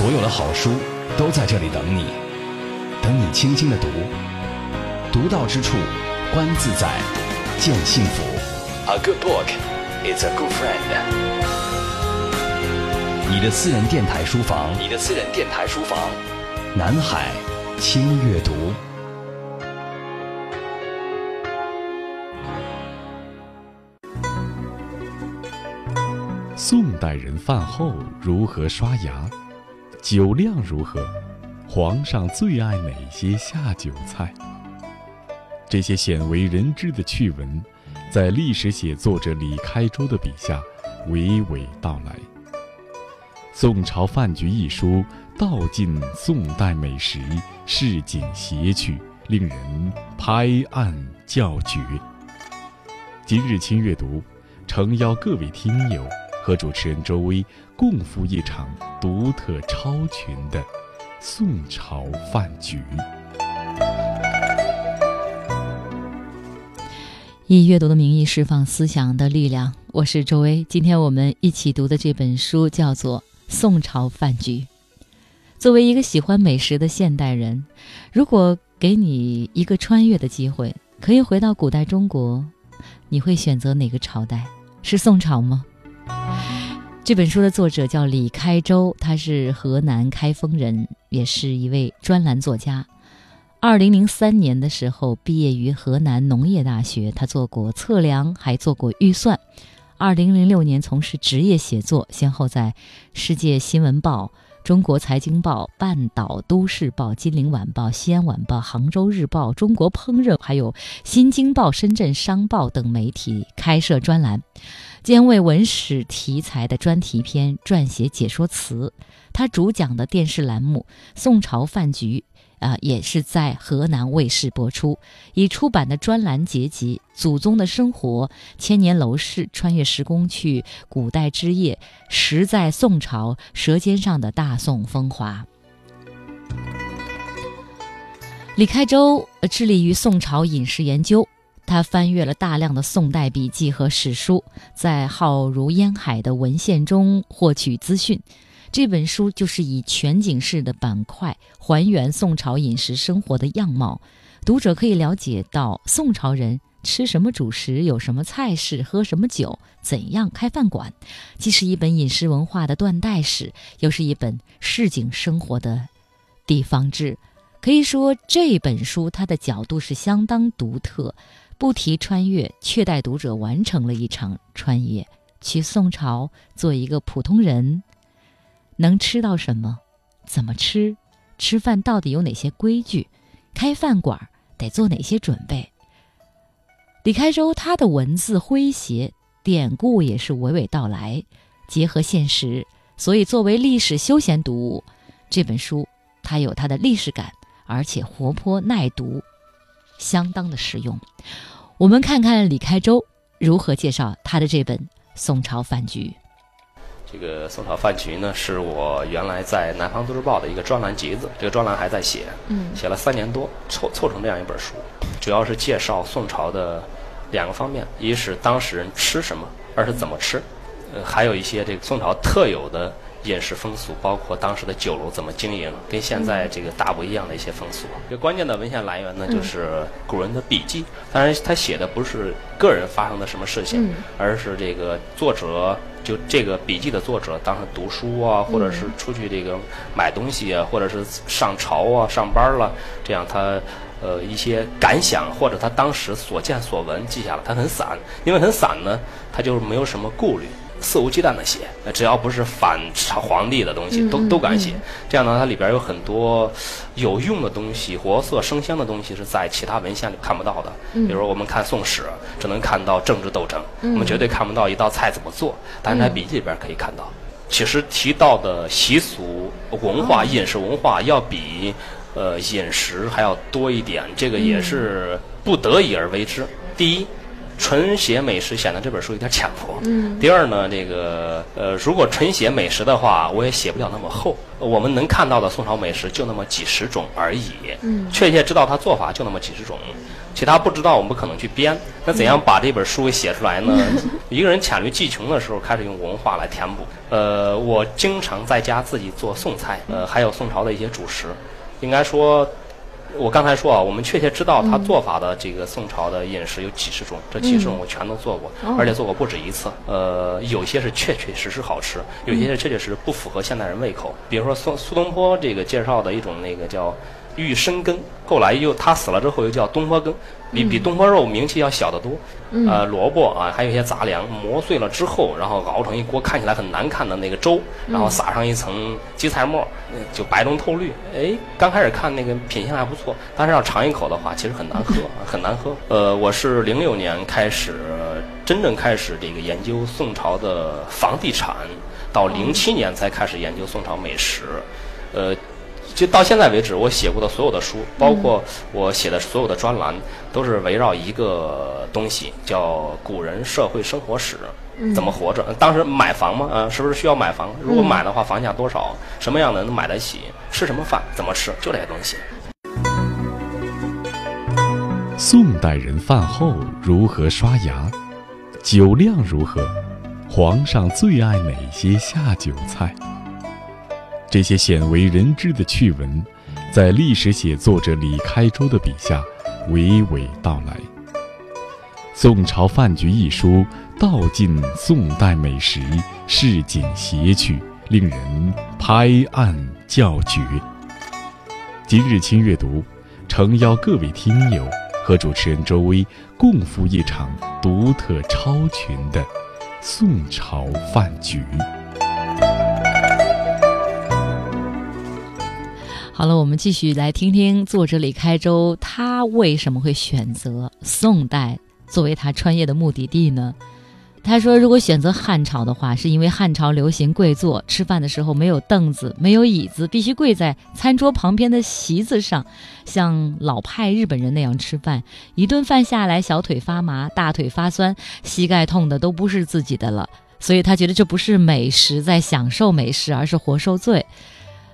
所有的好书都在这里等你，等你轻轻的读，读到之处，观自在，见幸福。A good book is a good friend。你的私人电台书房，你的私人电台书房，南海轻阅读。宋代人饭后如何刷牙？酒量如何？皇上最爱哪些下酒菜？这些鲜为人知的趣闻，在历史写作者李开周的笔下娓娓道来。《宋朝饭局》一书道尽宋代美食，市井谐趣，令人拍案叫绝。今日清阅读，诚邀各位听友。和主持人周薇共赴一场独特超群的宋朝饭局。以阅读的名义释放思想的力量，我是周薇。今天我们一起读的这本书叫做《宋朝饭局》。作为一个喜欢美食的现代人，如果给你一个穿越的机会，可以回到古代中国，你会选择哪个朝代？是宋朝吗？这本书的作者叫李开周，他是河南开封人，也是一位专栏作家。二零零三年的时候，毕业于河南农业大学，他做过测量，还做过预算。二零零六年从事职业写作，先后在《世界新闻报》、《中国财经报》、《半岛都市报》、《金陵晚报》、《西安晚报》、《杭州日报》、《中国烹饪》还有《新京报》、《深圳商报》等媒体开设专栏。兼为文史题材的专题片撰写解说词，他主讲的电视栏目《宋朝饭局》啊，也是在河南卫视播出。已出版的专栏结集《祖宗的生活》《千年楼市》《穿越时空去古代之夜》《实在宋朝》《舌尖上的大宋风华》。李开周致力于宋朝饮食研究。他翻阅了大量的宋代笔记和史书，在浩如烟海的文献中获取资讯。这本书就是以全景式的板块还原宋朝饮食生活的样貌，读者可以了解到宋朝人吃什么主食，有什么菜式，喝什么酒，怎样开饭馆。既是一本饮食文化的断代史，又是一本市井生活的地方志。可以说，这本书它的角度是相当独特。不提穿越，却带读者完成了一场穿越，去宋朝做一个普通人，能吃到什么？怎么吃？吃饭到底有哪些规矩？开饭馆得做哪些准备？李开周他的文字诙谐，典故也是娓娓道来，结合现实，所以作为历史休闲读物，这本书它有它的历史感，而且活泼耐读。相当的实用，我们看看李开周如何介绍他的这本《宋朝饭局》。这个《宋朝饭局》呢，是我原来在《南方都市报》的一个专栏集子，这个专栏还在写，嗯，写了三年多，凑凑成这样一本书，主要是介绍宋朝的两个方面：一是当事人吃什么，二是怎么吃，呃，还有一些这个宋朝特有的。饮食风俗，包括当时的酒楼怎么经营，跟现在这个大不一样的一些风俗。这关键的文献来源呢，就是古人的笔记。当然，他写的不是个人发生的什么事情，而是这个作者就这个笔记的作者当时读书啊，或者是出去这个买东西啊，或者是上朝啊、上班了，这样他呃一些感想或者他当时所见所闻记下了。他很散，因为很散呢，他就没有什么顾虑。肆无忌惮的写，只要不是反朝皇帝的东西，都都敢写。这样呢，它里边有很多有用的东西、活色生香的东西，是在其他文献里看不到的。比如我们看《宋史》，只能看到政治斗争，我们绝对看不到一道菜怎么做。但是在笔记里边可以看到，其实提到的习俗文化、饮食文化要比呃饮食还要多一点。这个也是不得已而为之。第一。纯写美食显得这本书有点浅薄。嗯。第二呢，这个呃，如果纯写美食的话，我也写不了那么厚。我们能看到的宋朝美食就那么几十种而已。嗯。确切知道它做法就那么几十种，其他不知道我们不可能去编。那怎样把这本书给写出来呢？一个人黔驴技穷的时候，开始用文化来填补。呃，我经常在家自己做宋菜，呃，还有宋朝的一些主食。应该说。我刚才说啊，我们确切知道他做法的这个宋朝的饮食有几十种，这几十种我全都做过，而且做过不止一次。呃，有些是确确实实好吃，有些是确确实实不符合现代人胃口。比如说苏苏东坡这个介绍的一种那个叫玉生根，后来又他死了之后又叫东坡羹。比比东坡肉名气要小得多，呃，萝卜啊，还有一些杂粮磨碎了之后，然后熬成一锅看起来很难看的那个粥，然后撒上一层荠菜末，就白中透绿。哎，刚开始看那个品相还不错，但是要尝一口的话，其实很难喝，很难喝。呃，我是零六年开始真正开始这个研究宋朝的房地产，到零七年才开始研究宋朝美食，呃。就到现在为止，我写过的所有的书，包括我写的所有的专栏，都是围绕一个东西，叫古人社会生活史，怎么活着。当时买房吗？啊，是不是需要买房？如果买的话，房价多少？什么样的能买得起？吃什么饭？怎么吃？就这些东西。宋代人饭后如何刷牙？酒量如何？皇上最爱哪些下酒菜？这些鲜为人知的趣闻，在历史写作者李开周的笔下娓娓道来。《宋朝饭局》一书道尽宋代美食，市井谐趣，令人拍案叫绝。今日轻阅读，诚邀各位听友和主持人周薇共赴一场独特超群的宋朝饭局。好了，我们继续来听听作者李开周，他为什么会选择宋代作为他穿越的目的地呢？他说，如果选择汉朝的话，是因为汉朝流行跪坐，吃饭的时候没有凳子，没有椅子，必须跪在餐桌旁边的席子上，像老派日本人那样吃饭。一顿饭下来，小腿发麻，大腿发酸，膝盖痛的都不是自己的了。所以他觉得这不是美食在享受美食，而是活受罪。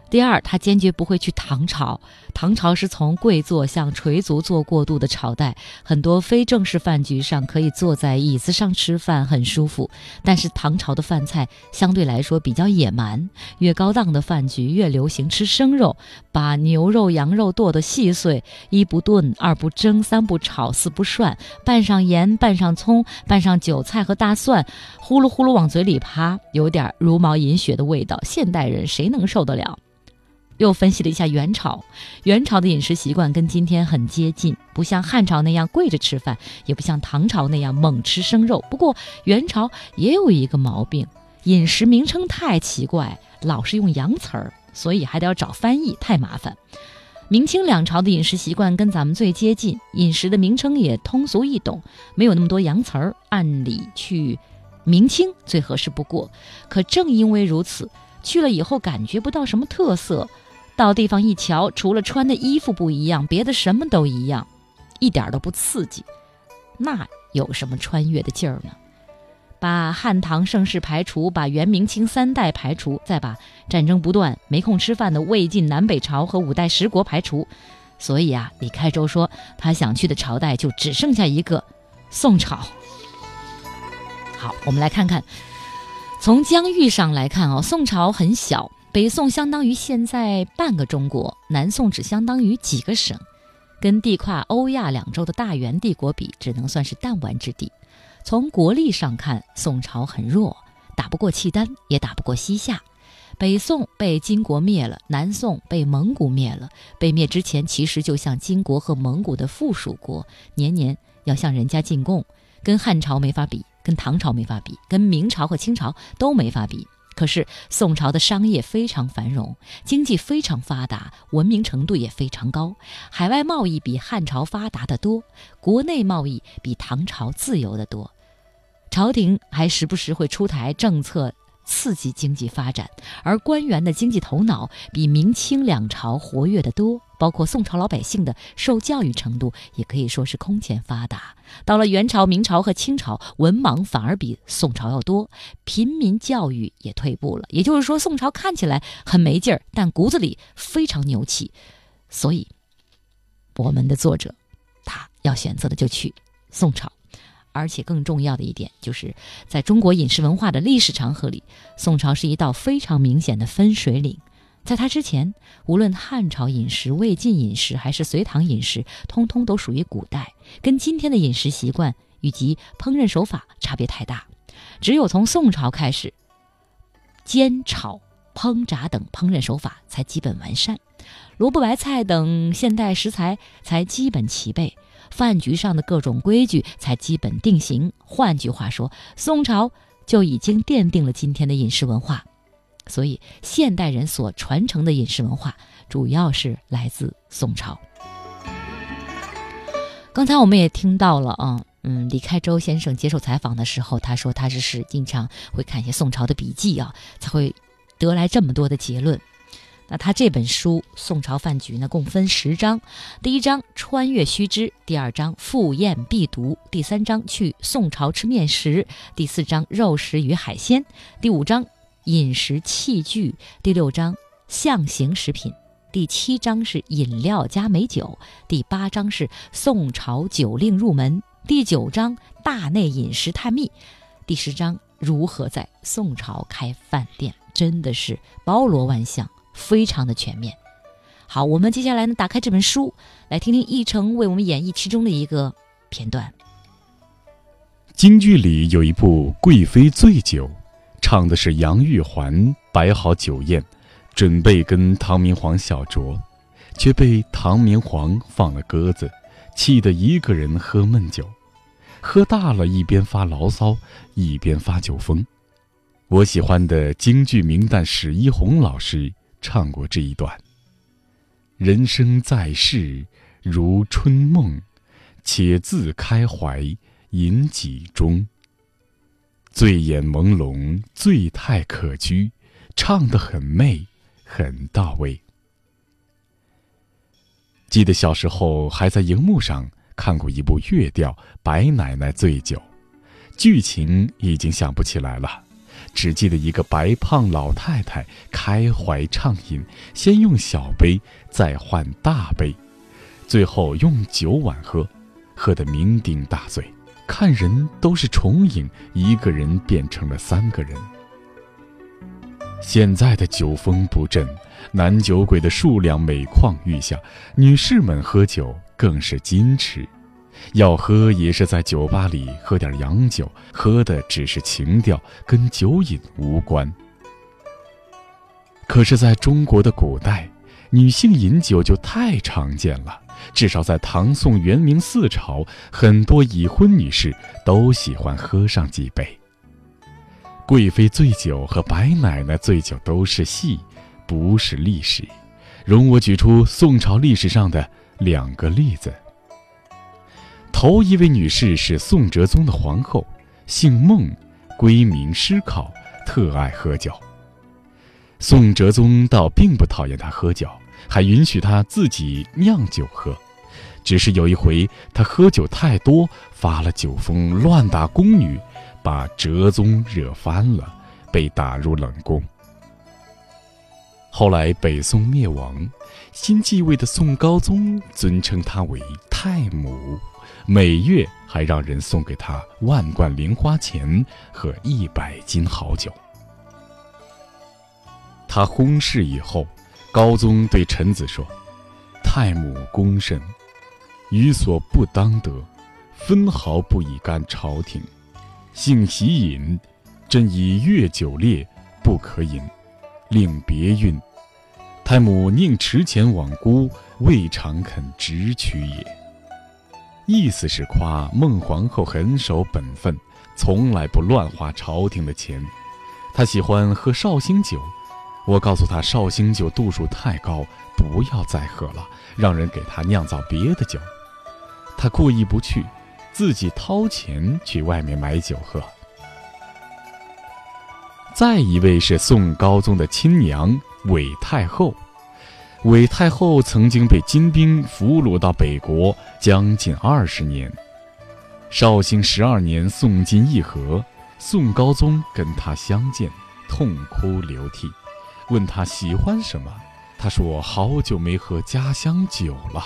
第二，他坚决不会去唐朝。唐朝是从贵坐向垂足坐过渡的朝代，很多非正式饭局上可以坐在椅子上吃饭，很舒服。但是唐朝的饭菜相对来说比较野蛮，越高档的饭局越流行吃生肉，把牛肉、羊肉剁得细碎，一不炖，二不蒸，三不炒，四不涮，拌上盐，拌上葱，拌上韭菜和大蒜，呼噜呼噜往嘴里趴，有点茹毛饮血的味道。现代人谁能受得了？又分析了一下元朝，元朝的饮食习惯跟今天很接近，不像汉朝那样跪着吃饭，也不像唐朝那样猛吃生肉。不过元朝也有一个毛病，饮食名称太奇怪，老是用洋词儿，所以还得要找翻译，太麻烦。明清两朝的饮食习惯跟咱们最接近，饮食的名称也通俗易懂，没有那么多洋词儿，按理去明清最合适不过。可正因为如此，去了以后感觉不到什么特色。到地方一瞧，除了穿的衣服不一样，别的什么都一样，一点都不刺激。那有什么穿越的劲儿呢？把汉唐盛世排除，把元明清三代排除，再把战争不断、没空吃饭的魏晋南北朝和五代十国排除，所以啊，李开周说他想去的朝代就只剩下一个宋朝。好，我们来看看，从疆域上来看哦，宋朝很小。北宋相当于现在半个中国，南宋只相当于几个省，跟地跨欧亚两洲的大元帝国比，只能算是弹丸之地。从国力上看，宋朝很弱，打不过契丹，也打不过西夏。北宋被金国灭了，南宋被蒙古灭了。被灭之前，其实就像金国和蒙古的附属国，年年要向人家进贡，跟汉朝没法比，跟唐朝没法比，跟明朝和清朝都没法比。可是宋朝的商业非常繁荣，经济非常发达，文明程度也非常高，海外贸易比汉朝发达的多，国内贸易比唐朝自由的多，朝廷还时不时会出台政策刺激经济发展，而官员的经济头脑比明清两朝活跃的多。包括宋朝老百姓的受教育程度，也可以说是空前发达。到了元朝、明朝和清朝，文盲反而比宋朝要多，平民教育也退步了。也就是说，宋朝看起来很没劲儿，但骨子里非常牛气。所以，我们的作者他要选择的就去宋朝。而且更重要的一点，就是在中国饮食文化的历史长河里，宋朝是一道非常明显的分水岭。在他之前，无论汉朝饮食、魏晋饮食还是隋唐饮食，通通都属于古代，跟今天的饮食习惯以及烹饪手法差别太大。只有从宋朝开始，煎、炒、烹、炸等烹饪手法才基本完善，萝卜白菜等现代食材才基本齐备，饭局上的各种规矩才基本定型。换句话说，宋朝就已经奠定了今天的饮食文化。所以，现代人所传承的饮食文化，主要是来自宋朝。刚才我们也听到了啊，嗯，李开周先生接受采访的时候，他说他是是经常会看一些宋朝的笔记啊，才会得来这么多的结论。那他这本书《宋朝饭局》呢，共分十章，第一章穿越须知，第二章赴宴必读，第三章去宋朝吃面食，第四章肉食与海鲜，第五章。饮食器具第六章象形食品，第七章是饮料加美酒，第八章是宋朝酒令入门，第九章大内饮食探秘，第十章如何在宋朝开饭店，真的是包罗万象，非常的全面。好，我们接下来呢，打开这本书，来听听易成为我们演绎其中的一个片段。京剧里有一部《贵妃醉酒》。唱的是杨玉环摆好酒宴，准备跟唐明皇小酌，却被唐明皇放了鸽子，气得一个人喝闷酒，喝大了，一边发牢骚，一边发酒疯。我喜欢的京剧名旦史一红老师唱过这一段：人生在世如春梦，且自开怀饮几盅。醉眼朦胧，醉态可掬，唱得很媚，很到位。记得小时候还在荧幕上看过一部粤调《白奶奶醉酒》，剧情已经想不起来了，只记得一个白胖老太太开怀畅饮，先用小杯，再换大杯，最后用酒碗喝，喝得酩酊大醉。看人都是重影，一个人变成了三个人。现在的酒风不振，男酒鬼的数量每况愈下，女士们喝酒更是矜持，要喝也是在酒吧里喝点洋酒，喝的只是情调，跟酒瘾无关。可是，在中国的古代，女性饮酒就太常见了。至少在唐宋元明四朝，很多已婚女士都喜欢喝上几杯。贵妃醉酒和白奶奶醉酒都是戏，不是历史。容我举出宋朝历史上的两个例子。头一位女士是宋哲宗的皇后，姓孟，闺名师考，特爱喝酒。宋哲宗倒并不讨厌她喝酒。还允许他自己酿酒喝，只是有一回他喝酒太多，发了酒疯，乱打宫女，把哲宗惹翻了，被打入冷宫。后来北宋灭亡，新继位的宋高宗尊称他为太母，每月还让人送给他万贯零花钱和一百斤好酒。他薨逝以后。高宗对臣子说：“太母功甚，予所不当得，分毫不以干朝廷。性喜饮，朕以越酒烈，不可饮，令别运。太母宁持钱罔孤，未尝肯直取也。”意思是夸孟皇后很守本分，从来不乱花朝廷的钱。她喜欢喝绍兴酒。我告诉他，绍兴酒度数太高，不要再喝了，让人给他酿造别的酒。他故意不去，自己掏钱去外面买酒喝。再一位是宋高宗的亲娘韦太后，韦太后曾经被金兵俘虏到北国将近二十年。绍兴十二年，宋金议和，宋高宗跟他相见，痛哭流涕，问他喜欢什么，他说好久没喝家乡酒了。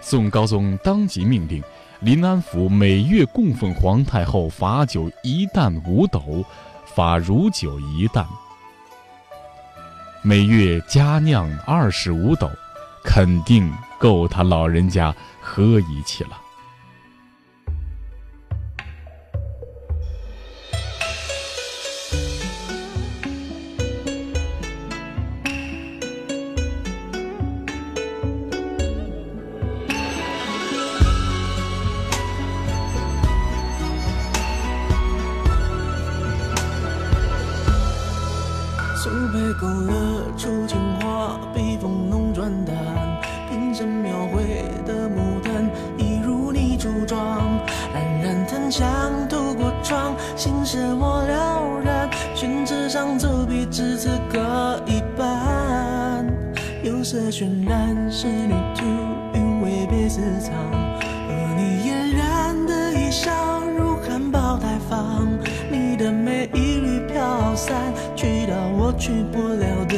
宋高宗当即命令，临安府每月供奉皇太后罚酒一担五斗，罚如酒一担。每月佳酿二十五斗，肯定够他老人家喝一气了。去不了的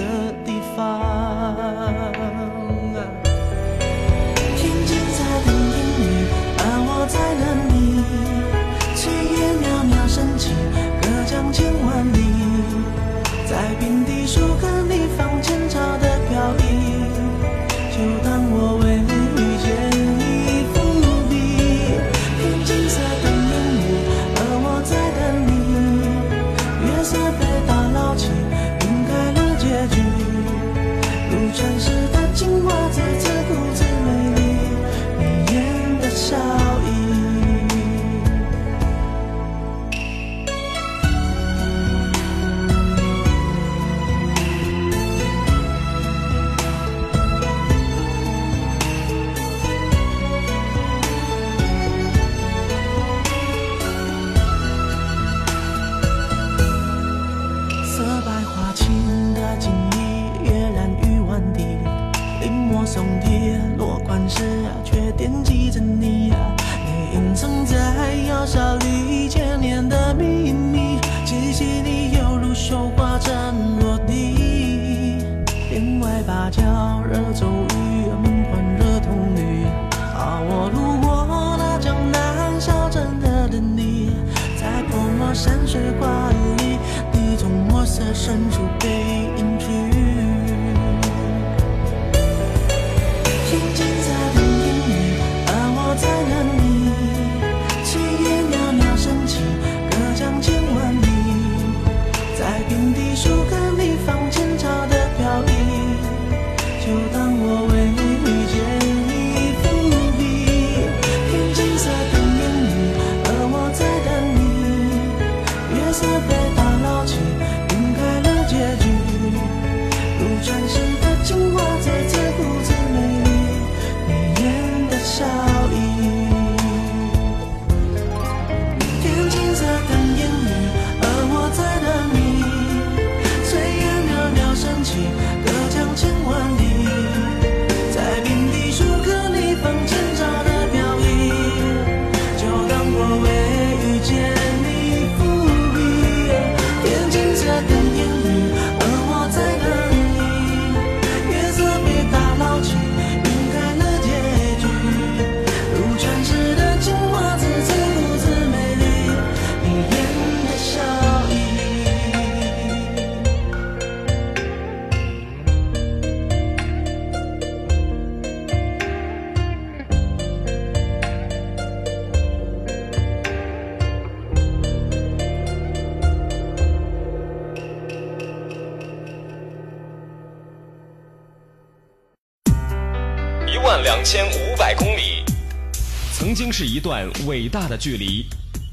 深处。万两千五百公里，曾经是一段伟大的距离。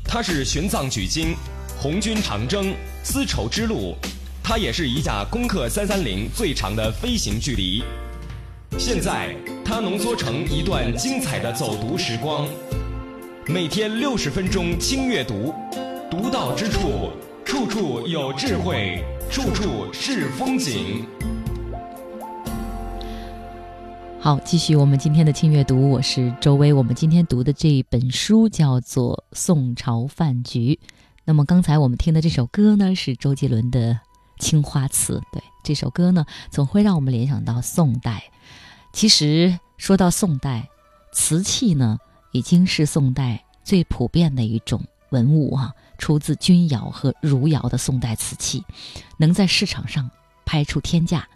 它是玄奘取经、红军长征、丝绸之路，它也是一架攻克三三零最长的飞行距离。现在，它浓缩成一段精彩的走读时光。每天六十分钟轻阅读，独到之处，处处有智慧，处处是风景。好，继续我们今天的轻阅读，我是周薇。我们今天读的这一本书叫做《宋朝饭局》。那么刚才我们听的这首歌呢，是周杰伦的《青花瓷》。对，这首歌呢，总会让我们联想到宋代。其实说到宋代，瓷器呢，已经是宋代最普遍的一种文物哈。出自钧窑和汝窑的宋代瓷器，能在市场上拍出天价。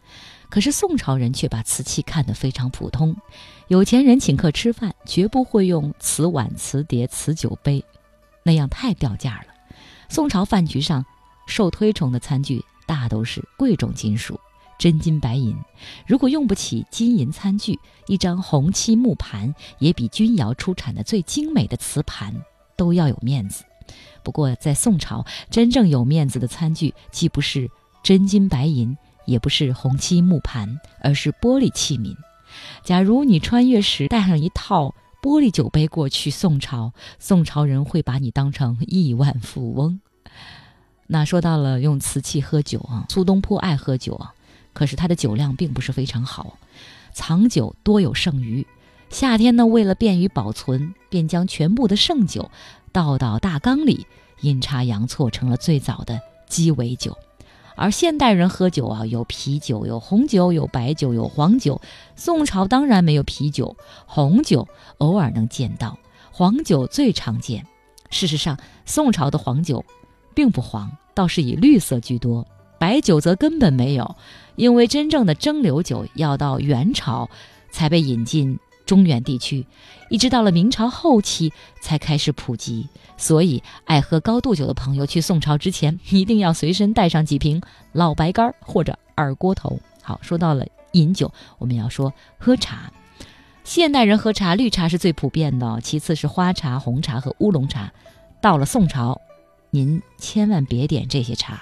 可是宋朝人却把瓷器看得非常普通，有钱人请客吃饭绝不会用瓷碗、瓷碟、瓷酒杯，那样太掉价了。宋朝饭局上受推崇的餐具大都是贵重金属，真金白银。如果用不起金银餐具，一张红漆木盘也比钧窑出产的最精美的瓷盘都要有面子。不过在宋朝，真正有面子的餐具既不是真金白银。也不是红漆木盘，而是玻璃器皿。假如你穿越时带上一套玻璃酒杯过去宋朝，宋朝人会把你当成亿万富翁。那说到了用瓷器喝酒啊，苏东坡爱喝酒啊，可是他的酒量并不是非常好，藏酒多有剩余。夏天呢，为了便于保存，便将全部的剩酒倒到大缸里，阴差阳错成了最早的鸡尾酒。而现代人喝酒啊，有啤酒，有红酒，有白酒，有黄酒。宋朝当然没有啤酒，红酒偶尔能见到，黄酒最常见。事实上，宋朝的黄酒并不黄，倒是以绿色居多，白酒则根本没有，因为真正的蒸馏酒要到元朝才被引进。中原地区，一直到了明朝后期才开始普及，所以爱喝高度酒的朋友去宋朝之前，一定要随身带上几瓶老白干或者二锅头。好，说到了饮酒，我们要说喝茶。现代人喝茶，绿茶是最普遍的，其次是花茶、红茶和乌龙茶。到了宋朝，您千万别点这些茶，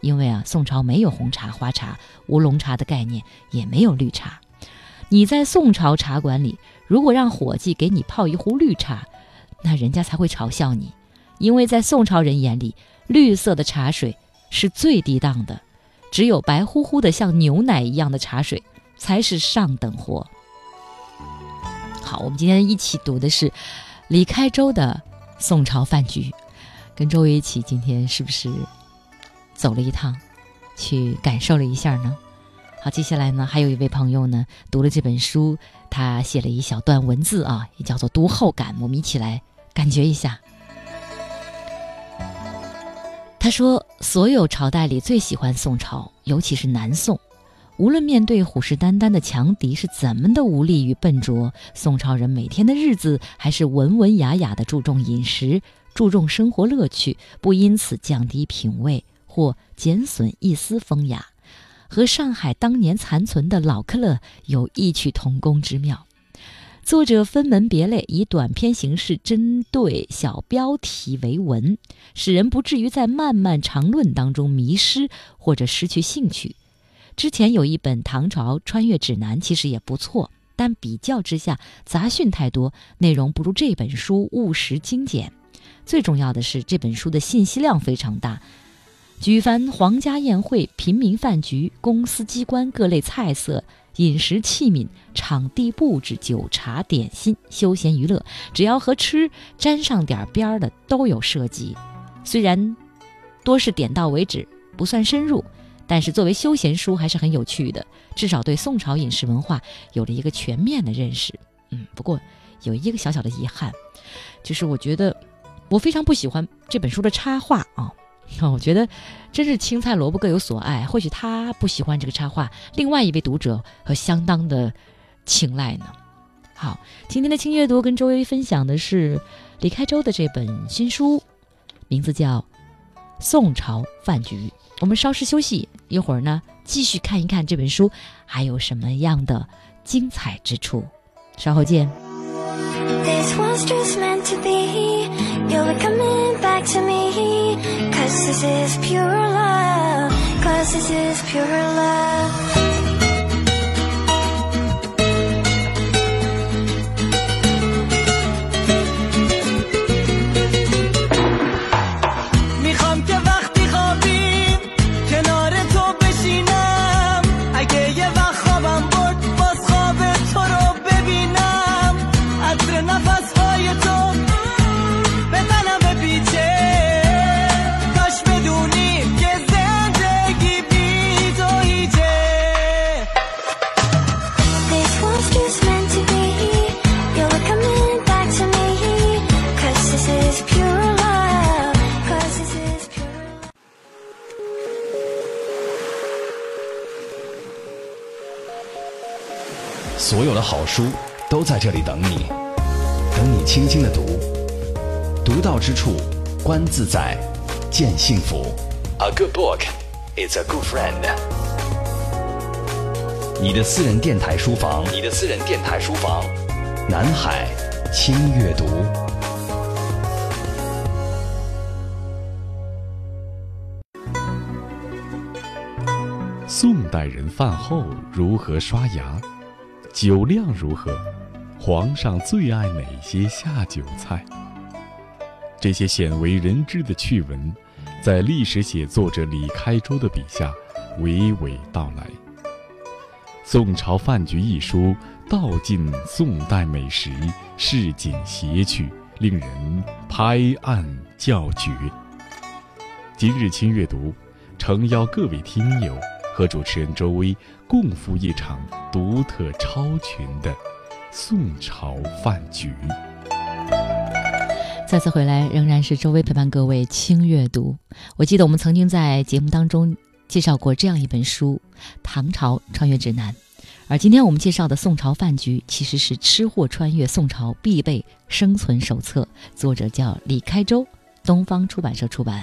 因为啊，宋朝没有红茶、花茶、乌龙茶的概念，也没有绿茶。你在宋朝茶馆里，如果让伙计给你泡一壶绿茶，那人家才会嘲笑你，因为在宋朝人眼里，绿色的茶水是最低档的，只有白乎乎的像牛奶一样的茶水才是上等货。好，我们今天一起读的是李开周的《宋朝饭局》，跟周围一起，今天是不是走了一趟，去感受了一下呢？好，接下来呢，还有一位朋友呢，读了这本书，他写了一小段文字啊，也叫做读后感，我们一起来感觉一下。他说，所有朝代里最喜欢宋朝，尤其是南宋，无论面对虎视眈眈的强敌是怎么的无力与笨拙，宋朝人每天的日子还是文文雅雅的，注重饮食，注重生活乐趣，不因此降低品味或减损一丝风雅。和上海当年残存的老克勒有异曲同工之妙。作者分门别类，以短篇形式针对小标题为文，使人不至于在漫漫长论当中迷失或者失去兴趣。之前有一本《唐朝穿越指南》，其实也不错，但比较之下杂讯太多，内容不如这本书务实精简。最重要的是，这本书的信息量非常大。举凡皇家宴会、平民饭局、公司机关各类菜色、饮食器皿、场地布置、酒茶点心、休闲娱乐，只要和吃沾上点边儿的都有涉及。虽然多是点到为止，不算深入，但是作为休闲书还是很有趣的，至少对宋朝饮食文化有了一个全面的认识。嗯，不过有一个小小的遗憾，就是我觉得我非常不喜欢这本书的插画啊。我觉得真是青菜萝卜各有所爱。或许他不喜欢这个插画，另外一位读者和相当的青睐呢。好，今天的轻阅读跟周薇分享的是李开周的这本新书，名字叫《宋朝饭局》。我们稍事休息一会儿呢，继续看一看这本书还有什么样的精彩之处。稍后见。This was just meant to be. You'll be coming back to me. Cause this is pure love. Cause this is pure love. 的好书都在这里等你，等你轻轻的读，读到之处，观自在，见幸福。A good book is a good friend。你的私人电台书房，你的私人电台书房，南海轻阅读。宋代人饭后如何刷牙？酒量如何？皇上最爱哪些下酒菜？这些鲜为人知的趣闻，在历史写作者李开周的笔下，娓娓道来。《宋朝饭局》一书道尽宋代美食，市井谐趣，令人拍案叫绝。今日清阅读，诚邀各位听友。和主持人周薇共赴一场独特超群的宋朝饭局。再次回来，仍然是周薇陪伴各位轻阅读。我记得我们曾经在节目当中介绍过这样一本书《唐朝穿越指南》，而今天我们介绍的宋朝饭局其实是吃货穿越宋朝必备生存手册，作者叫李开周，东方出版社出版。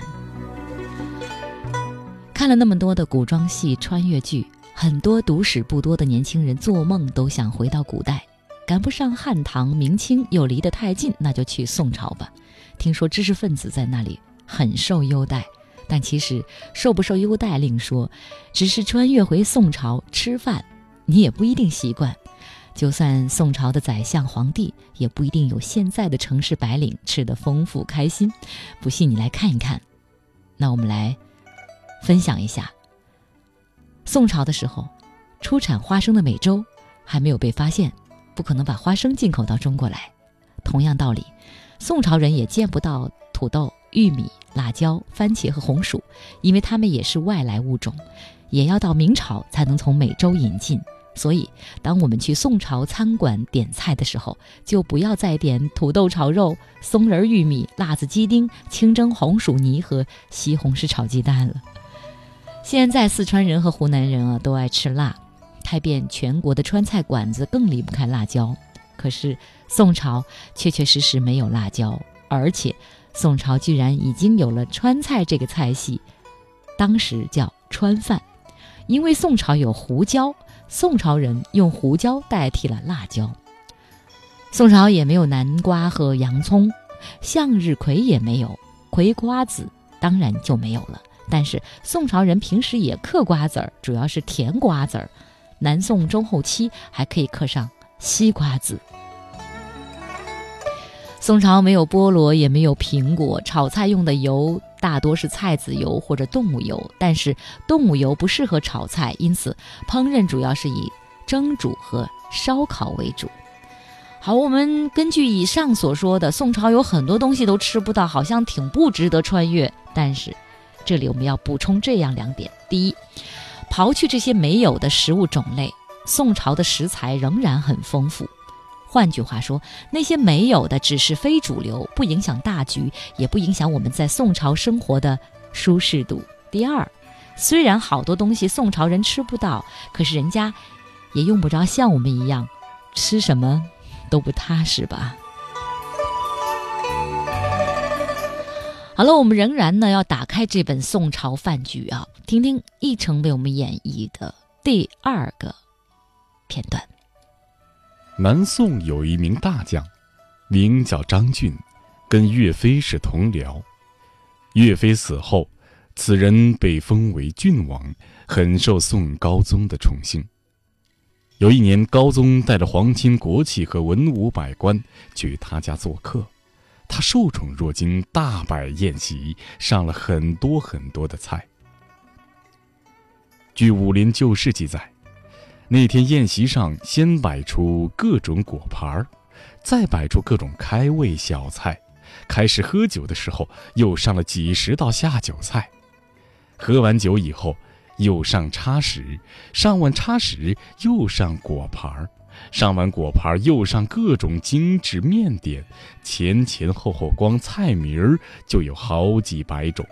看了那么多的古装戏、穿越剧，很多读史不多的年轻人做梦都想回到古代。赶不上汉唐、明清，又离得太近，那就去宋朝吧。听说知识分子在那里很受优待，但其实受不受优待另说，只是穿越回宋朝吃饭，你也不一定习惯。就算宋朝的宰相、皇帝，也不一定有现在的城市白领吃得丰富开心。不信你来看一看。那我们来。分享一下，宋朝的时候，出产花生的美洲还没有被发现，不可能把花生进口到中国来。同样道理，宋朝人也见不到土豆、玉米、辣椒、番茄和红薯，因为它们也是外来物种，也要到明朝才能从美洲引进。所以，当我们去宋朝餐馆点菜的时候，就不要再点土豆炒肉、松仁玉米、辣子鸡丁、清蒸红薯泥和西红柿炒鸡蛋了。现在四川人和湖南人啊都爱吃辣，开遍全国的川菜馆子更离不开辣椒。可是宋朝确确实实没有辣椒，而且宋朝居然已经有了川菜这个菜系，当时叫川饭。因为宋朝有胡椒，宋朝人用胡椒代替了辣椒。宋朝也没有南瓜和洋葱，向日葵也没有，葵瓜子当然就没有了。但是宋朝人平时也嗑瓜子儿，主要是甜瓜子儿。南宋中后期还可以嗑上西瓜子。宋朝没有菠萝，也没有苹果，炒菜用的油大多是菜籽油或者动物油，但是动物油不适合炒菜，因此烹饪主要是以蒸煮和烧烤为主。好，我们根据以上所说的，宋朝有很多东西都吃不到，好像挺不值得穿越，但是。这里我们要补充这样两点：第一，刨去这些没有的食物种类，宋朝的食材仍然很丰富。换句话说，那些没有的只是非主流，不影响大局，也不影响我们在宋朝生活的舒适度。第二，虽然好多东西宋朝人吃不到，可是人家也用不着像我们一样，吃什么都不踏实吧。好了，我们仍然呢要打开这本宋朝饭局啊，听听一成为我们演绎的第二个片段。南宋有一名大将，名叫张俊，跟岳飞是同僚。岳飞死后，此人被封为郡王，很受宋高宗的宠幸。有一年，高宗带着皇亲国戚和文武百官去他家做客。他受宠若惊，大摆宴席，上了很多很多的菜。据《武林旧事》记载，那天宴席上先摆出各种果盘儿，再摆出各种开胃小菜。开始喝酒的时候，又上了几十道下酒菜。喝完酒以后，又上叉食，上完叉食又上果盘儿。上完果盘，又上各种精致面点，前前后后光菜名儿就有好几百种。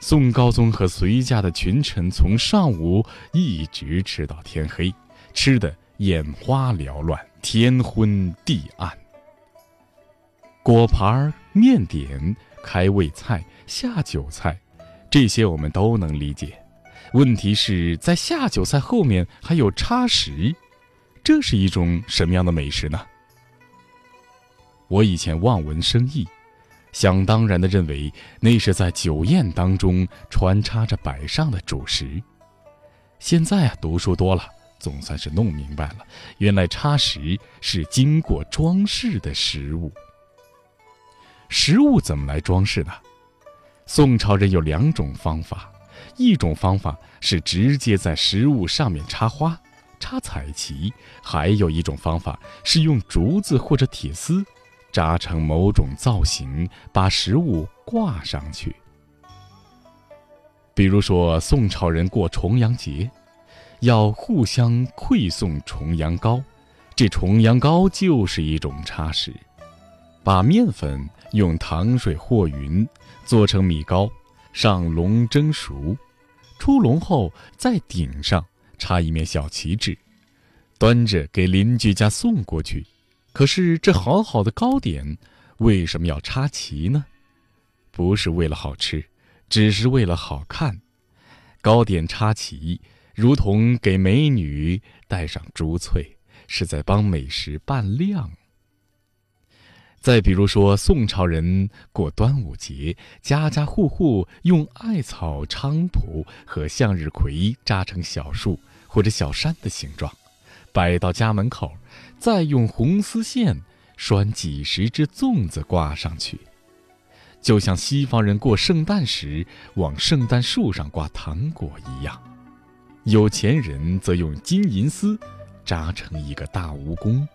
宋高宗和随驾的群臣从上午一直吃到天黑，吃的眼花缭乱，天昏地暗。果盘、面点、开胃菜、下酒菜，这些我们都能理解。问题是在下酒菜后面还有插食，这是一种什么样的美食呢？我以前望文生义，想当然的认为那是在酒宴当中穿插着摆上的主食。现在啊，读书多了。总算是弄明白了，原来插食是经过装饰的食物。食物怎么来装饰呢？宋朝人有两种方法，一种方法是直接在食物上面插花、插彩旗；还有一种方法是用竹子或者铁丝扎成某种造型，把食物挂上去。比如说，宋朝人过重阳节。要互相馈送重阳糕，这重阳糕就是一种插食。把面粉用糖水和匀，做成米糕，上笼蒸熟，出笼后再顶上插一面小旗帜，端着给邻居家送过去。可是这好好的糕点，为什么要插旗呢？不是为了好吃，只是为了好看。糕点插旗。如同给美女戴上珠翠，是在帮美食扮靓。再比如说，宋朝人过端午节，家家户户用艾草、菖蒲和向日葵扎成小树或者小山的形状，摆到家门口，再用红丝线拴几十只粽子挂上去，就像西方人过圣诞时往圣诞树上挂糖果一样。有钱人则用金银丝扎成一个大蜈蚣，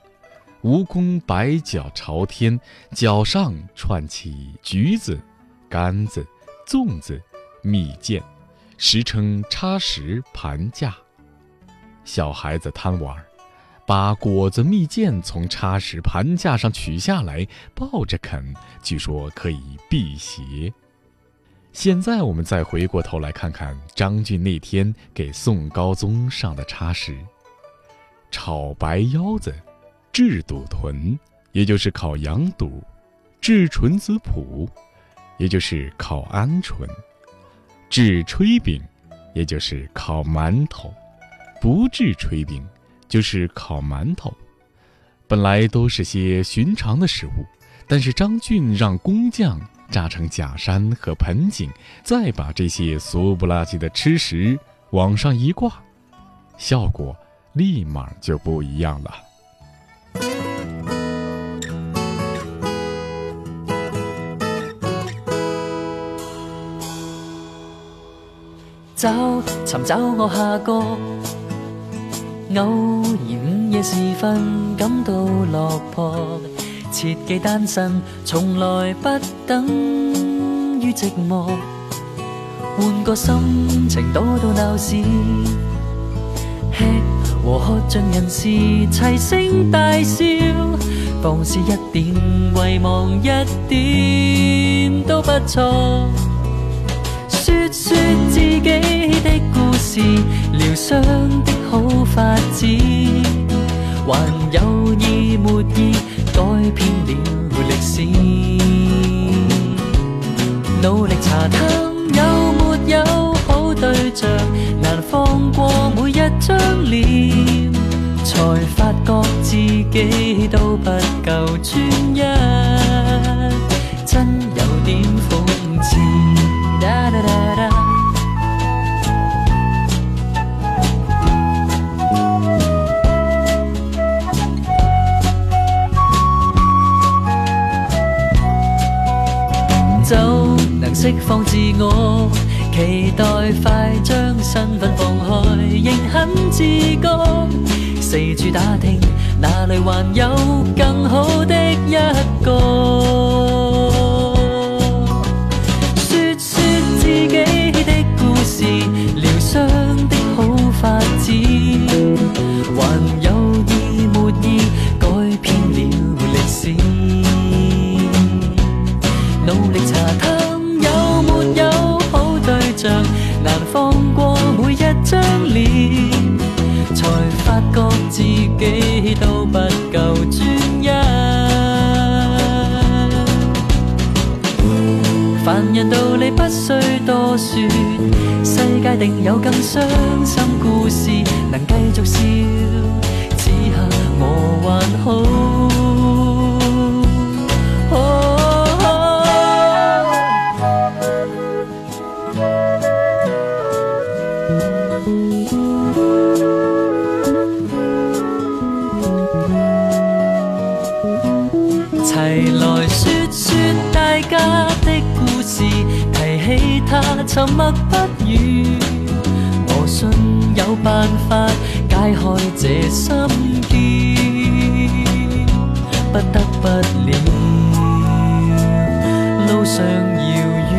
蜈蚣摆脚朝天，脚上串起橘子、柑子、粽子、蜜饯，时称插食盘架。小孩子贪玩，把果子、蜜饯从插食盘架上取下来抱着啃，据说可以辟邪。现在我们再回过头来看看张俊那天给宋高宗上的插食：炒白腰子，制肚豚，也就是烤羊肚；制纯子脯，也就是烤鹌鹑；制炊饼，也就是烤馒头；不制炊饼，就是烤馒头。本来都是些寻常的食物，但是张俊让工匠。扎成假山和盆景，再把这些俗不拉几的吃食往上一挂，效果立马就不一样了。找寻找我下个，偶然午夜时分感到落魄。切记单身，从来不等于寂寞。换个心情，躲到闹市，吃和喝尽人事，齐声大笑，放肆一点，遗忘一点都不错。说说自己的故事，疗伤的好法子，还有意没意？改变了历史，努力查探有没有好对象，难放过每一张脸，才发觉自己都不够专一，真有点讽刺。就能释放自我，期待快将身份放开，仍很自觉，四处打听哪里还有更好的一个。说说自己的故事，疗伤难放过每一张脸才发觉自己都不够专一。凡人道理不需多说世界定有更伤心故事能继续笑此刻我还好。沉默不语，我信有办法解开这心结，不得不了，路上遥远，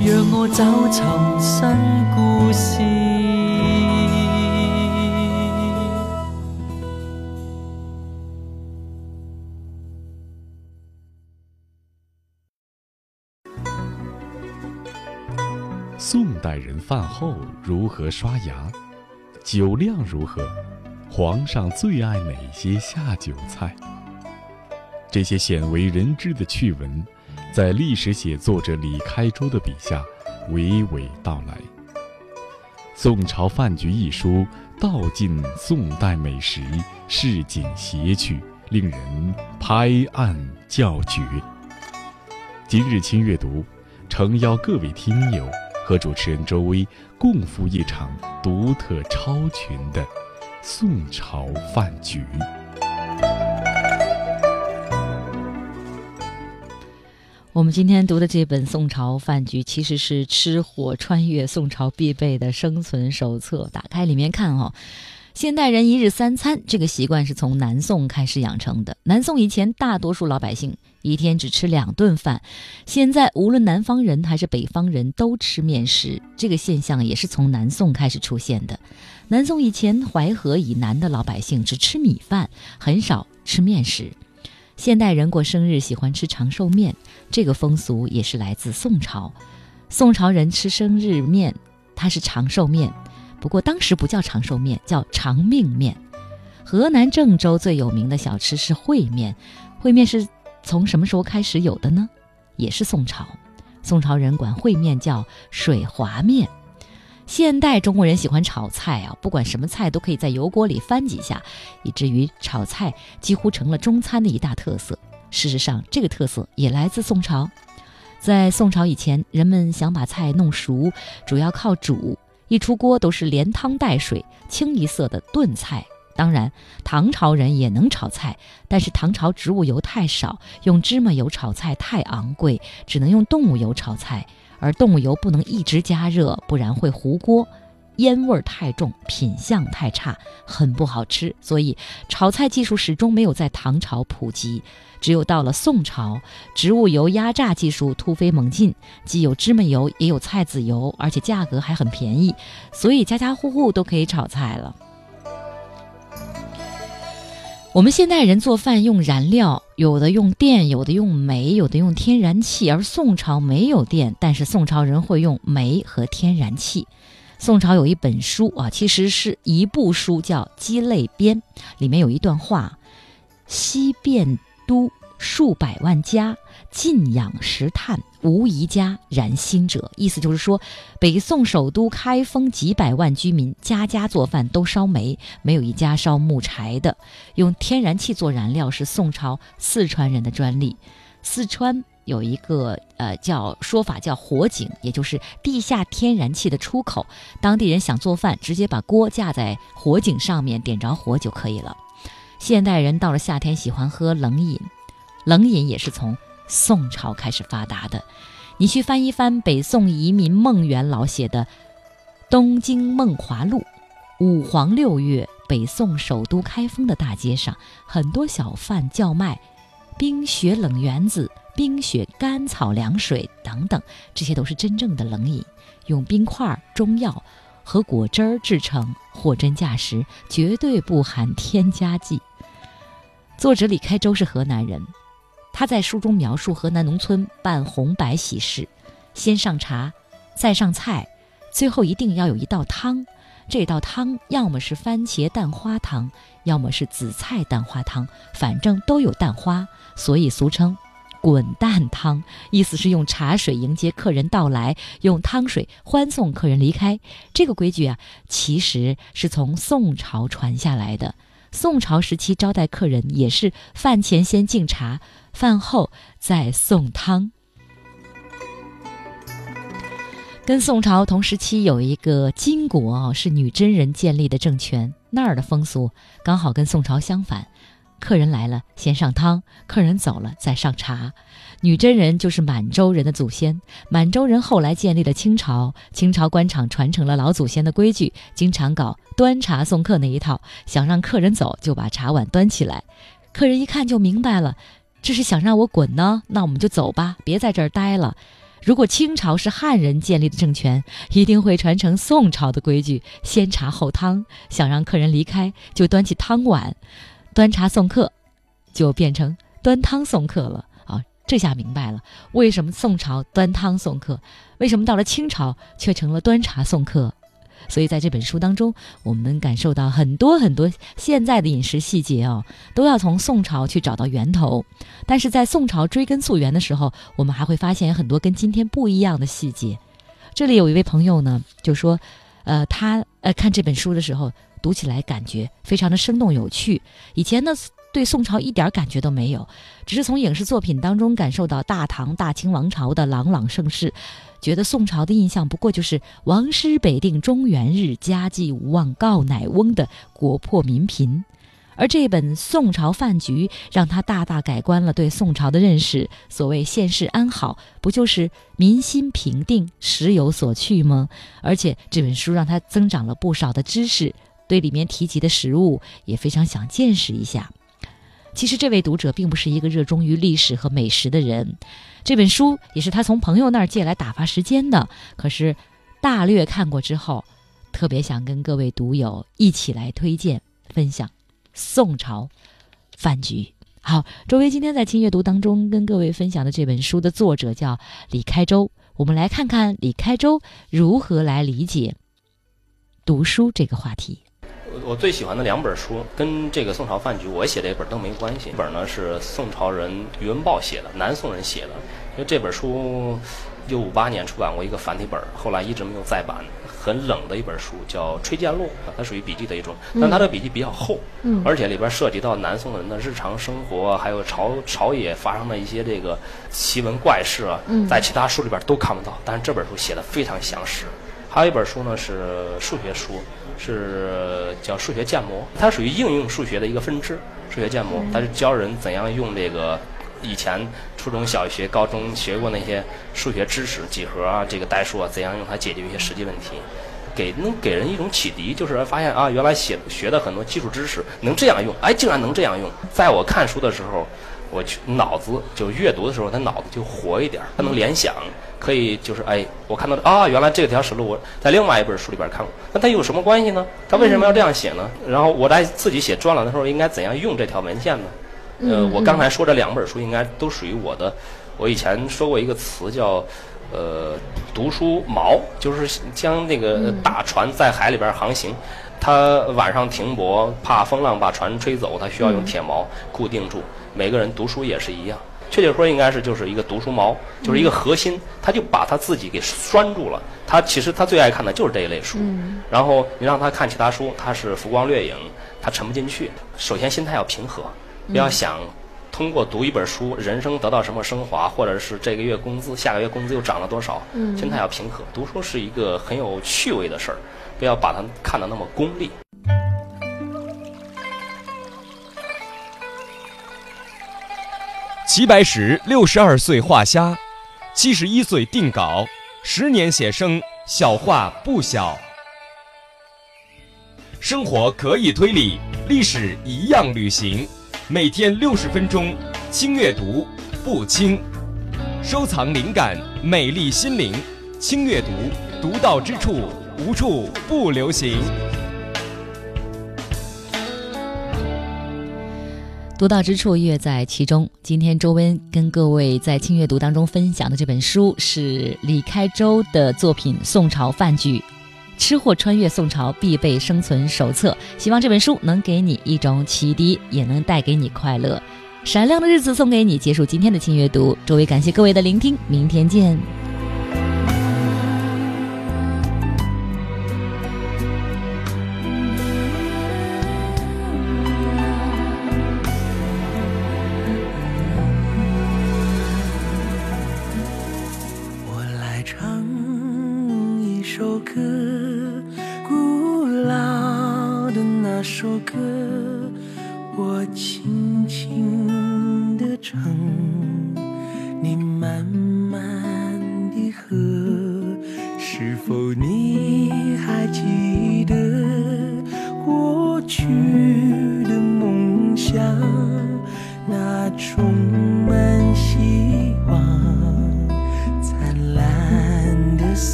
让我找寻新故事。饭后如何刷牙？酒量如何？皇上最爱哪些下酒菜？这些鲜为人知的趣闻，在历史写作者李开周的笔下娓娓道来。《宋朝饭局》一书道尽宋代美食，市井邪趣，令人拍案叫绝。今日清阅读，诚邀各位听友。和主持人周薇共赴一场独特超群的宋朝饭局。我们今天读的这本《宋朝饭局》，其实是吃货穿越宋朝必备的生存手册。打开里面看哦。现代人一日三餐这个习惯是从南宋开始养成的。南宋以前，大多数老百姓一天只吃两顿饭，现在无论南方人还是北方人都吃面食，这个现象也是从南宋开始出现的。南宋以前，淮河以南的老百姓只吃米饭，很少吃面食。现代人过生日喜欢吃长寿面，这个风俗也是来自宋朝。宋朝人吃生日面，它是长寿面。不过当时不叫长寿面，叫长命面。河南郑州最有名的小吃是烩面，烩面是从什么时候开始有的呢？也是宋朝。宋朝人管烩面叫水滑面。现代中国人喜欢炒菜啊，不管什么菜都可以在油锅里翻几下，以至于炒菜几乎成了中餐的一大特色。事实上，这个特色也来自宋朝。在宋朝以前，人们想把菜弄熟，主要靠煮。一出锅都是连汤带水、清一色的炖菜。当然，唐朝人也能炒菜，但是唐朝植物油太少，用芝麻油炒菜太昂贵，只能用动物油炒菜。而动物油不能一直加热，不然会糊锅，烟味太重，品相太差，很不好吃。所以，炒菜技术始终没有在唐朝普及。只有到了宋朝，植物油压榨技术突飞猛进，既有芝麻油，也有菜籽油，而且价格还很便宜，所以家家户户都可以炒菜了。我们现代人做饭用燃料，有的用电，有的用煤，有的用天然气，而宋朝没有电，但是宋朝人会用煤和天然气。宋朝有一本书啊，其实是一部书，叫《鸡肋编》，里面有一段话：西汴。都数百万家，尽养石炭，无一家燃薪者。意思就是说，北宋首都开封几百万居民，家家做饭都烧煤，没有一家烧木柴的。用天然气做燃料是宋朝四川人的专利。四川有一个呃叫说法叫火井，也就是地下天然气的出口。当地人想做饭，直接把锅架在火井上面，点着火就可以了。现代人到了夏天喜欢喝冷饮，冷饮也是从宋朝开始发达的。你去翻一翻北宋移民孟元老写的《东京梦华录》，五黄六月，北宋首都开封的大街上，很多小贩叫卖冰雪冷圆子、冰雪甘草凉水等等，这些都是真正的冷饮，用冰块、中药。和果汁儿制成，货真价实，绝对不含添加剂。作者李开周是河南人，他在书中描述河南农村办红白喜事，先上茶，再上菜，最后一定要有一道汤。这道汤要么是番茄蛋花汤，要么是紫菜蛋花汤，反正都有蛋花，所以俗称滚蛋汤，意思是用茶水迎接客人到来，用汤水欢送客人离开。这个规矩啊，其实是从宋朝传下来的。宋朝时期招待客人也是饭前先敬茶，饭后再送汤。跟宋朝同时期有一个金国，是女真人建立的政权，那儿的风俗刚好跟宋朝相反。客人来了先上汤，客人走了再上茶。女真人就是满洲人的祖先，满洲人后来建立了清朝，清朝官场传承了老祖先的规矩，经常搞端茶送客那一套。想让客人走，就把茶碗端起来，客人一看就明白了，这是想让我滚呢，那我们就走吧，别在这儿待了。如果清朝是汉人建立的政权，一定会传承宋朝的规矩，先茶后汤。想让客人离开，就端起汤碗。端茶送客，就变成端汤送客了啊！这下明白了，为什么宋朝端汤送客，为什么到了清朝却成了端茶送客？所以在这本书当中，我们能感受到很多很多现在的饮食细节哦，都要从宋朝去找到源头。但是在宋朝追根溯源的时候，我们还会发现很多跟今天不一样的细节。这里有一位朋友呢，就说，呃，他呃看这本书的时候。读起来感觉非常的生动有趣。以前呢，对宋朝一点感觉都没有，只是从影视作品当中感受到大唐大清王朝的朗朗盛世，觉得宋朝的印象不过就是王师北定中原日，家祭无忘告乃翁的国破民贫。而这本《宋朝饭局》让他大大改观了对宋朝的认识。所谓现世安好，不就是民心平定，时有所去吗？而且这本书让他增长了不少的知识。对里面提及的食物也非常想见识一下。其实这位读者并不是一个热衷于历史和美食的人，这本书也是他从朋友那儿借来打发时间的。可是大略看过之后，特别想跟各位读友一起来推荐分享《宋朝饭局》。好，周薇今天在轻阅读当中跟各位分享的这本书的作者叫李开周，我们来看看李开周如何来理解读书这个话题。我最喜欢的两本书跟这个宋朝饭局我写的一本都没关系。一本呢是宋朝人余文豹写的，南宋人写的。因为这本书，一九五八年出版过一个繁体本，后来一直没有再版。很冷的一本书，叫《吹剑录》，它属于笔记的一种，但它的笔记比较厚，嗯，而且里边涉及到南宋人的日常生活，还有朝朝野发生的一些这个奇闻怪事啊，在其他书里边都看不到，但是这本书写的非常详实。还有一本书呢是数学书。是叫数学建模，它属于应用数学的一个分支。数学建模，它是教人怎样用这个以前初中小学、高中学过那些数学知识，几何啊，这个代数啊，怎样用它解决一些实际问题，给能给人一种启迪，就是发现啊，原来写学的很多基础知识能这样用，哎，竟然能这样用。在我看书的时候。我去脑子就阅读的时候，他脑子就活一点，他能联想，可以就是哎，我看到啊，原来这条史路我在另外一本书里边看过，那它有什么关系呢？它为什么要这样写呢？然后我在自己写专栏的时候应该怎样用这条文献呢？呃，我刚才说这两本书应该都属于我的，我以前说过一个词叫呃读书锚，就是将那个大船在海里边航行，它晚上停泊，怕风浪把船吹走，他需要用铁锚固定住。每个人读书也是一样，确切说应该是就是一个读书锚，就是一个核心，他就把他自己给拴住了。他其实他最爱看的就是这一类书，然后你让他看其他书，他是浮光掠影，他沉不进去。首先心态要平和，不要想通过读一本书人生得到什么升华，或者是这个月工资下个月工资又涨了多少。心态要平和，读书是一个很有趣味的事儿，不要把它看得那么功利。齐白石六十二岁画虾，七十一岁定稿，十年写生，小画不小。生活可以推理，历史一样旅行。每天六十分钟，轻阅读，不轻。收藏灵感，美丽心灵。轻阅读，独到之处，无处不流行。独到之处，乐在其中。今天周温跟各位在轻阅读当中分享的这本书是李开周的作品《宋朝饭局：吃货穿越宋朝必备生存手册》。希望这本书能给你一种启迪，也能带给你快乐。闪亮的日子送给你，结束今天的轻阅读。周围感谢各位的聆听，明天见。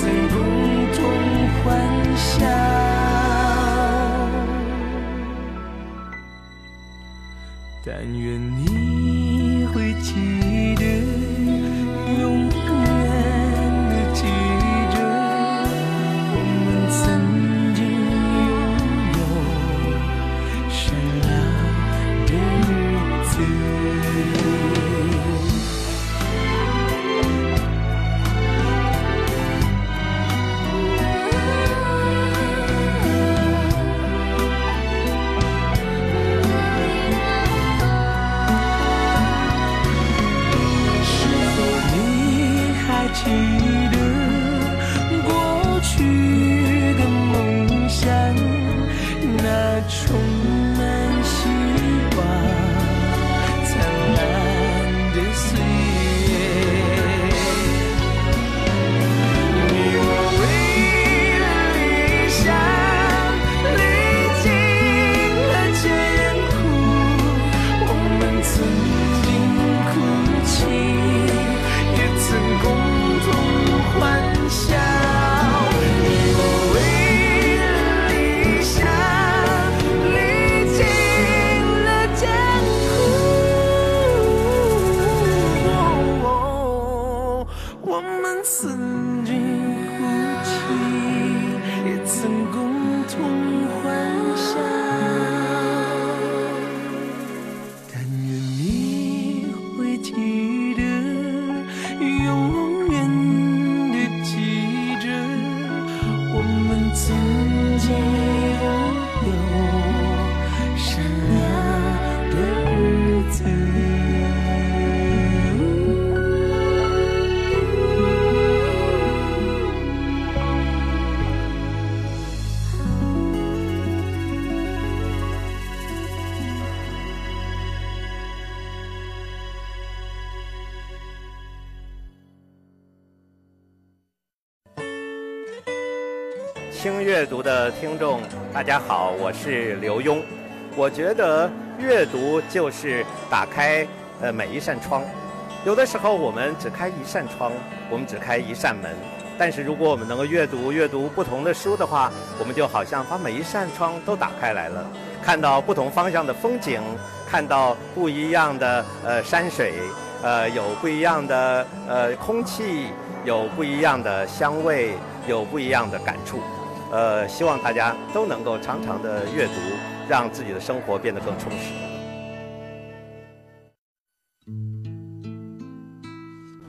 曾共同欢笑。但愿。大家好，我是刘墉。我觉得阅读就是打开呃每一扇窗。有的时候我们只开一扇窗，我们只开一扇门。但是如果我们能够阅读阅读不同的书的话，我们就好像把每一扇窗都打开来了，看到不同方向的风景，看到不一样的呃山水，呃有不一样的呃空气，有不一样的香味，有不一样的感触。呃，希望大家都能够常常的阅读，让自己的生活变得更充实。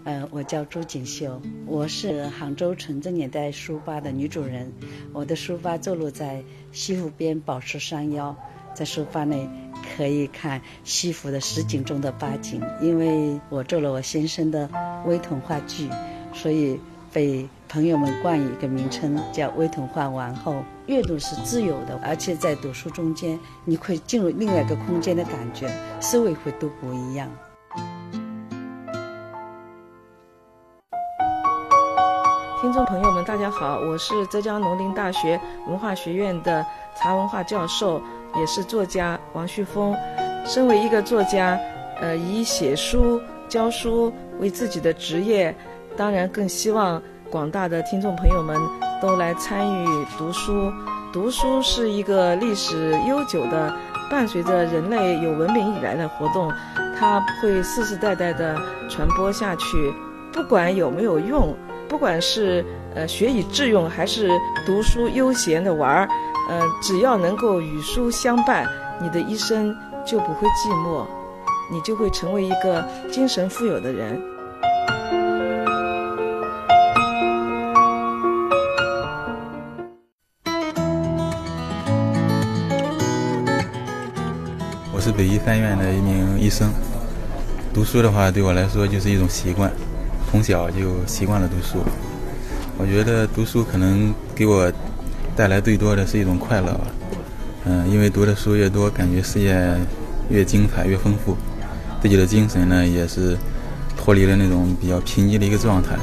呃，我叫朱锦绣，我是杭州纯正年代书吧的女主人。我的书吧坐落在西湖边宝石山腰，在书吧内可以看西湖的实景中的八景。因为我做了我先生的微童话剧，所以被。朋友们冠以一个名称叫“微童话王后”。阅读是自由的，而且在读书中间，你会进入另外一个空间的感觉，思维会都不一样。听众朋友们，大家好，我是浙江农林大学文化学院的茶文化教授，也是作家王旭峰。身为一个作家，呃，以写书、教书为自己的职业，当然更希望。广大的听众朋友们都来参与读书，读书是一个历史悠久的、伴随着人类有文明以来的活动。它会世世代代的传播下去。不管有没有用，不管是呃学以致用，还是读书悠闲的玩儿，呃，只要能够与书相伴，你的一生就不会寂寞，你就会成为一个精神富有的人。是北医三院的一名医生。读书的话，对我来说就是一种习惯，从小就习惯了读书。我觉得读书可能给我带来最多的是一种快乐吧。嗯，因为读的书越多，感觉世界越精彩、越丰富，自己的精神呢也是脱离了那种比较贫瘠的一个状态。